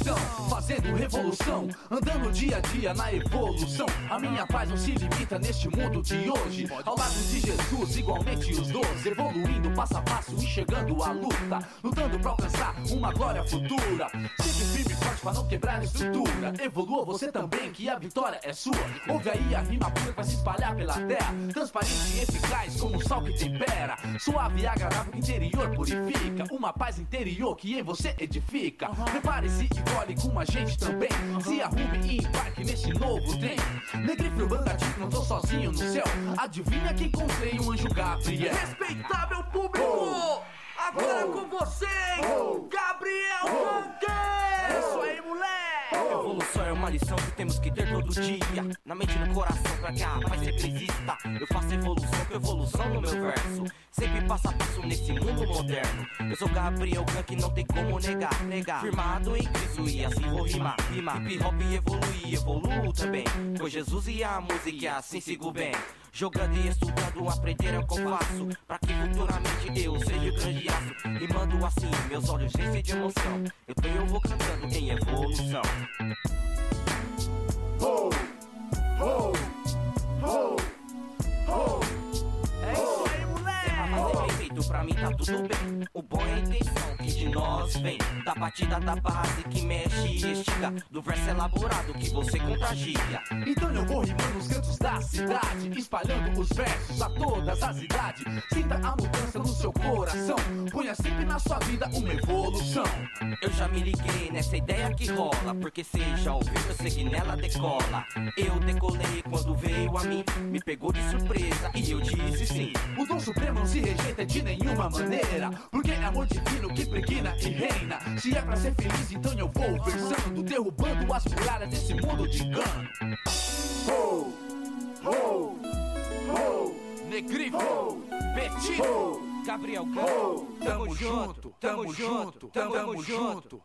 então, fazendo revolução, andando dia a dia na evolução. A minha paz não se limita neste mundo de hoje. Ao lado de Jesus, igualmente os doze, evoluindo passo a passo, enxergando a luta, lutando pra alcançar uma glória futura. Sempre firme e pra não quebrar a estrutura. Evolua você também, que a vitória é sua. Ouve aí a rima pura que vai se espalhar pela terra. Transparente e eficaz como o sol que tempera. Suave e agradável que interior purifica. Uma paz interior que em você edifica. Prepare-se e colhe com a gente também. Se arrume e embarque nesse novo trem. Negrifro banda tipo, não tô sozinho no céu. Adivinha que encontrei um anjo Gabriel. Respeitável público! Agora com vocês, Gabriel lição que temos que ter todo dia. Na mente e no coração, pra que a paz sempre exista. Eu faço evolução com evolução no meu verso. Sempre passo a passo nesse mundo moderno. Eu sou Gabriel Gank, não tem como negar, negar. Firmado em Cristo e assim vou rimar, rimar. Hip hop evolui, evoluo também. Com Jesus e a música, e assim sigo bem. Jogando e estudando, aprender é o que eu faço. Pra que futuramente eu seja grande aço. Rimando assim, meus olhos enchem de emoção. Eu tô e eu vou cantando em evolução. Feito, pra mim tá tudo bem. O bom é a intenção que de nós vem. Da batida da base que mexe e estiga. Do verso elaborado que você contagia. Então eu vou rimando nos cantos da cidade, espalhando os versos a todas as idades. Sinta a mudança no seu coração, ponha sempre na sua vida uma evolução. Eu já me liguei nessa ideia que rola. Porque cê já ouviu, eu sei que nela decola. Eu decolei quando veio a mim. Me pegou de surpresa e eu disse sim. O dom supremo não se rejeita de nenhuma maneira, porque é amor divino que pregna e reina. Se é pra ser feliz, então eu vou versando, derrubando as muralhas desse mundo de engano. Ho, ho, ho, Negrifo, Petit, ho, Gabriel ho. tamo junto, tamo junto, tamo junto.